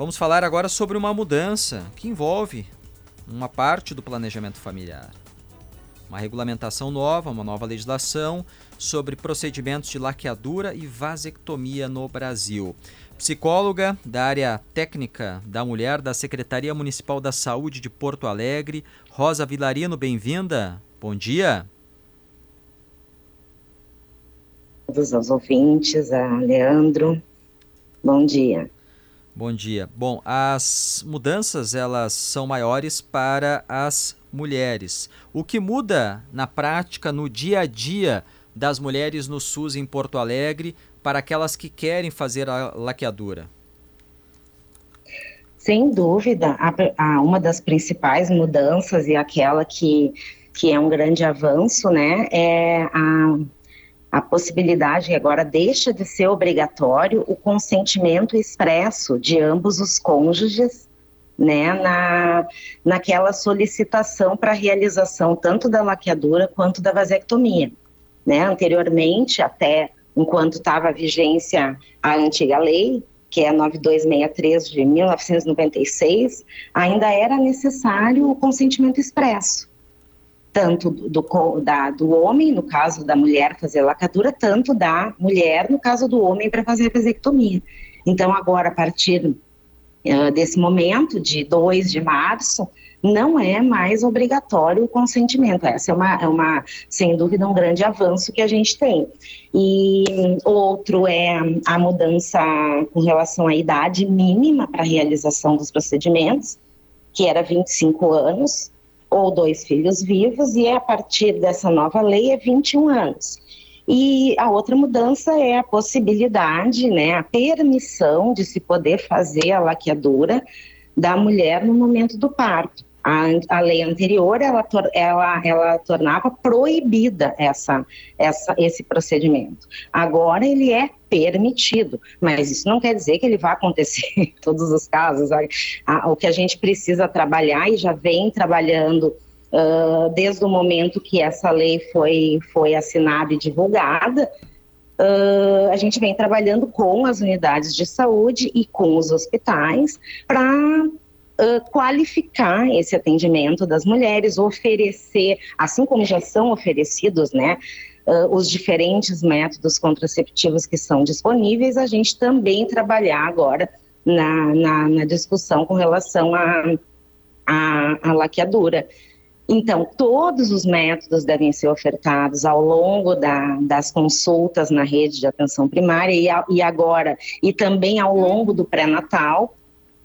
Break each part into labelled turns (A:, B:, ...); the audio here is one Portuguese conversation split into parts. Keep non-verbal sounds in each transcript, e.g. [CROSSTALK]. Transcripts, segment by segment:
A: Vamos falar agora sobre uma mudança que envolve uma parte do planejamento familiar. Uma regulamentação nova, uma nova legislação sobre procedimentos de laqueadura e vasectomia no Brasil. Psicóloga da área técnica da mulher da Secretaria Municipal da Saúde de Porto Alegre, Rosa Vilarino, bem-vinda. Bom dia.
B: Todos os ouvintes, a Leandro, bom dia.
A: Bom dia. Bom, as mudanças elas são maiores para as mulheres. O que muda na prática, no dia a dia das mulheres no SUS em Porto Alegre, para aquelas que querem fazer a laqueadura?
B: Sem dúvida, a, a, uma das principais mudanças e aquela que, que é um grande avanço, né, é a a possibilidade agora deixa de ser obrigatório o consentimento expresso de ambos os cônjuges né, na, naquela solicitação para realização tanto da laqueadura quanto da vasectomia. Né? Anteriormente, até enquanto estava a vigência a antiga lei, que é 9263 de 1996, ainda era necessário o consentimento expresso tanto do, da, do homem, no caso da mulher fazer lacadura, tanto da mulher, no caso do homem, para fazer a vasectomia. Então, agora, a partir uh, desse momento, de 2 de março, não é mais obrigatório o consentimento. Essa é uma, é uma, sem dúvida, um grande avanço que a gente tem. E outro é a mudança com relação à idade mínima para a realização dos procedimentos, que era 25 anos, ou dois filhos vivos, e a partir dessa nova lei é 21 anos. E a outra mudança é a possibilidade, né, a permissão de se poder fazer a laqueadura da mulher no momento do parto. A, a lei anterior ela, ela, ela tornava proibida essa, essa, esse procedimento. Agora ele é permitido, mas isso não quer dizer que ele vai acontecer [LAUGHS] em todos os casos. O que a gente precisa trabalhar e já vem trabalhando uh, desde o momento que essa lei foi, foi assinada e divulgada, Uh, a gente vem trabalhando com as unidades de saúde e com os hospitais para qualificar esse atendimento das mulheres, oferecer, assim como já são oferecidos, né, uh, os diferentes métodos contraceptivos que são disponíveis, a gente também trabalhar agora na, na, na discussão com relação à a, a, a laqueadura. Então, todos os métodos devem ser ofertados ao longo da, das consultas na rede de atenção primária e, a, e agora, e também ao longo do pré-natal,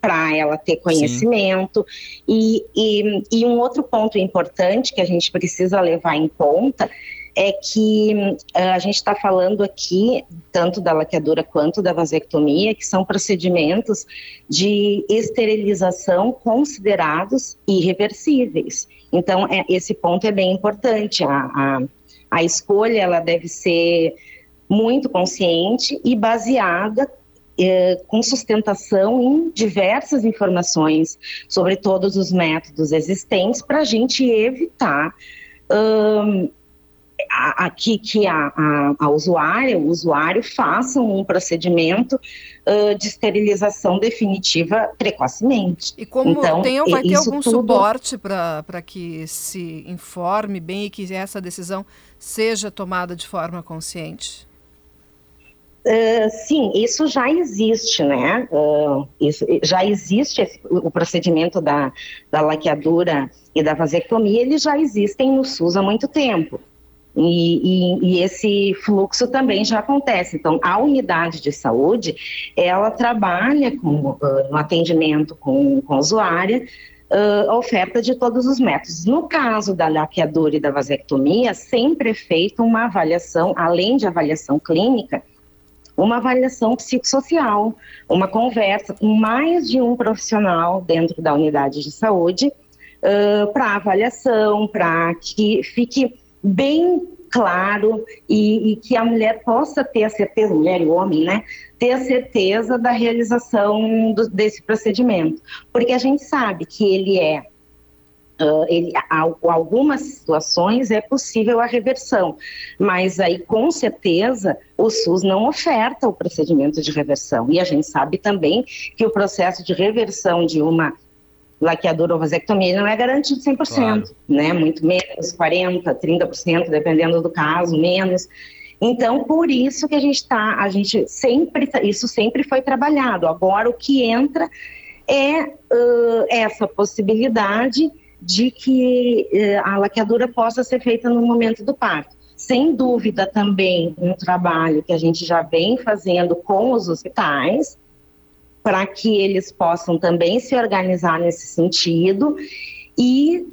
B: para ela ter conhecimento. E, e, e, um outro ponto importante que a gente precisa levar em conta é que uh, a gente está falando aqui tanto da laqueadura quanto da vasectomia, que são procedimentos de esterilização considerados irreversíveis. Então, é, esse ponto é bem importante. A, a, a escolha ela deve ser muito consciente e baseada é, com sustentação em diversas informações sobre todos os métodos existentes para a gente evitar um, aqui que a, a, a, usuária, o usuário façam um procedimento uh, de esterilização definitiva precocemente.
C: E como então, tem, vai ter algum tudo... suporte para que se informe bem e que essa decisão seja tomada de forma consciente?
B: Uh, sim, isso já existe, né? Uh, isso, já existe esse, o procedimento da, da laqueadura e da vasectomia, eles já existem no SUS há muito tempo. E, e, e, esse fluxo também já acontece. Então, a unidade de saúde, ela trabalha com, uh, no atendimento com, com a usuária, uh, oferta de todos os métodos. No caso da laqueadura e da vasectomia, sempre é feita uma avaliação, além de avaliação clínica, uma avaliação psicossocial, uma conversa com mais de um profissional dentro da unidade de saúde uh, para avaliação, para que fique bem claro e, e, que a mulher possa ter a certeza, mulher e homem, né, ter a certeza da realização do, desse procedimento, porque a gente sabe que ele é Uh, ele, algumas situações é possível a reversão, mas aí com certeza o SUS não oferta o procedimento de reversão. E a gente sabe também que o processo de reversão de uma laqueadura ou vasectomia não é garantido 100%, claro. né? Muito menos, 40%, 30%, dependendo do caso, menos. Então, por isso que a gente está, a gente sempre, tá, isso sempre foi trabalhado. Agora, o que entra é uh, essa possibilidade de que uh, a laqueadura possa ser feita no momento do parto. Sem dúvida também um trabalho que a gente já vem fazendo com os hospitais, para que eles possam também se organizar nesse sentido e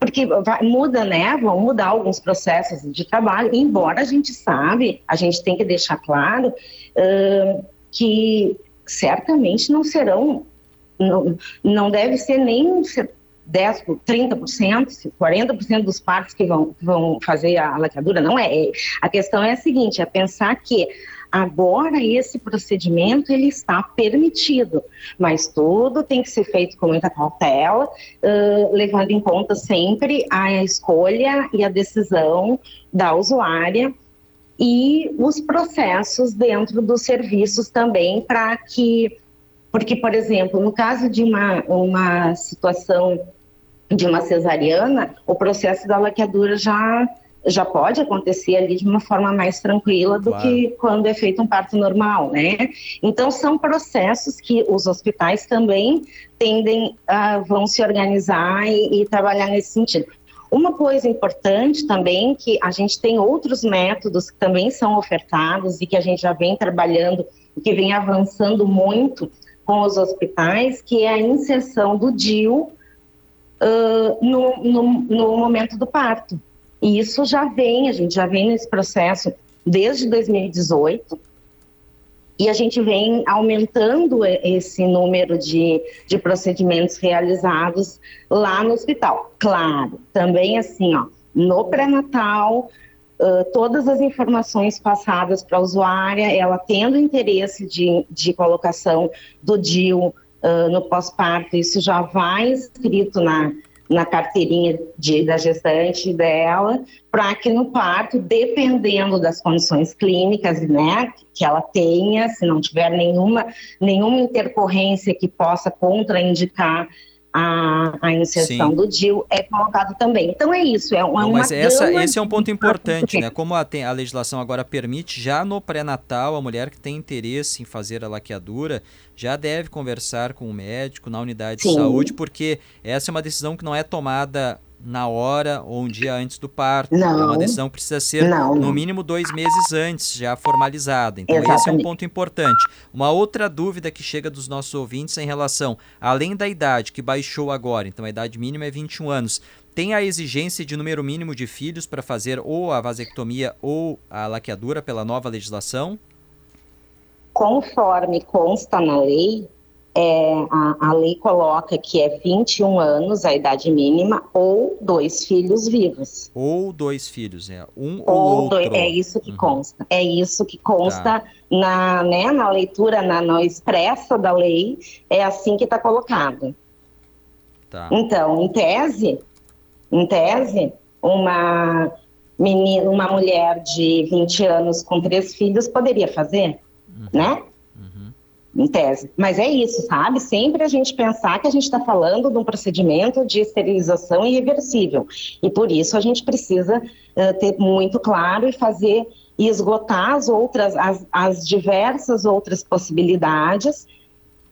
B: porque vai, muda, né? Vão mudar alguns processos de trabalho, embora a gente sabe, a gente tem que deixar claro que certamente não serão, não, não deve ser nem 10, 30%, 40% dos partos que vão, vão fazer a laqueadura, não é. A questão é a seguinte, é pensar que Agora esse procedimento ele está permitido, mas tudo tem que ser feito com muita cautela, uh, levando em conta sempre a escolha e a decisão da usuária e os processos dentro dos serviços também para que, porque por exemplo, no caso de uma, uma situação de uma cesariana, o processo da laqueadura já já pode acontecer ali de uma forma mais tranquila do claro. que quando é feito um parto normal, né? Então são processos que os hospitais também tendem a vão se organizar e, e trabalhar nesse sentido. Uma coisa importante também que a gente tem outros métodos que também são ofertados e que a gente já vem trabalhando, que vem avançando muito com os hospitais, que é a inserção do DIU no, no, no momento do parto. E isso já vem, a gente já vem nesse processo desde 2018, e a gente vem aumentando esse número de, de procedimentos realizados lá no hospital. Claro, também assim, ó, no pré-natal, uh, todas as informações passadas para a usuária, ela tendo interesse de, de colocação do DIU uh, no pós-parto, isso já vai escrito na, na carteirinha de, da gestante dela, para que no parto, dependendo das condições clínicas, né, que ela tenha, se não tiver nenhuma, nenhuma intercorrência que possa contraindicar a, a inserção Sim. do DIL é colocado também. Então é isso, é, uma, Não,
A: mas essa, esse é um ponto importante, né? Como a, a legislação agora permite, já no pré-natal, a mulher que tem interesse em fazer a laqueadura já deve conversar com o médico na unidade Sim. de saúde, porque essa é uma decisão que não é tomada na hora ou um dia antes do parto. Não, é uma decisão que precisa ser não, no mínimo dois meses antes, já formalizada. Então Exatamente. esse é um ponto importante. Uma outra dúvida que chega dos nossos ouvintes é em relação, além da idade que baixou agora, então a idade mínima é 21 anos, tem a exigência de número mínimo de filhos para fazer ou a vasectomia ou a laqueadura pela nova legislação?
B: Conforme consta na lei, é, a, a, lei coloca que é 21 anos a idade mínima ou dois filhos vivos.
A: Ou dois filhos, é um
B: ou, ou outro. Dois, é isso que uhum. consta. É isso que consta tá. na, né, na leitura, na, na expressa da lei, é assim que está colocado. Tá. Então, em tese, em tese, uma menina, uma mulher de 20 anos com três filhos poderia fazer, uhum. né? Em tese. Mas é isso, sabe? Sempre a gente pensar que a gente está falando de um procedimento de esterilização irreversível. E por isso a gente precisa uh, ter muito claro e fazer e esgotar as outras, as, as diversas outras possibilidades,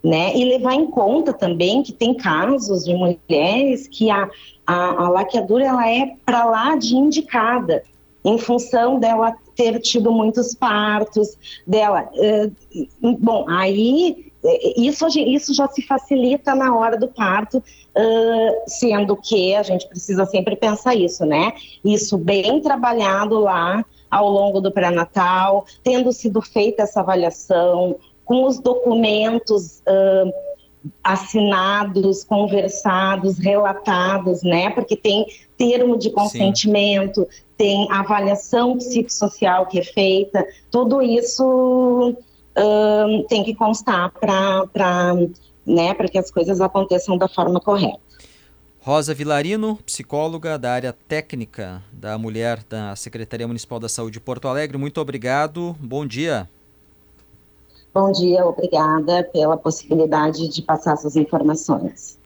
B: né? E levar em conta também que tem casos de mulheres que a, a, a laqueadura ela é para lá de indicada em função dela ter tido muitos partos, dela. Uh, bom, aí eh, isso, isso já se facilita na hora do parto, sendo que a gente precisa sempre pensar isso, né? Isso bem trabalhado lá ao longo do pré-natal, tendo sido feita essa avaliação, com os documentos. Assinados, conversados, relatados, né? Porque tem termo de consentimento, Sim. tem avaliação psicossocial que é feita, tudo isso tem que constar para né, que as coisas aconteçam da forma correta.
A: Rosa Vilarino, psicóloga da área técnica da mulher da Secretaria Municipal da Saúde de Porto Alegre, muito obrigado. Bom dia.
B: Bom dia, obrigada pela possibilidade de passar essas informações.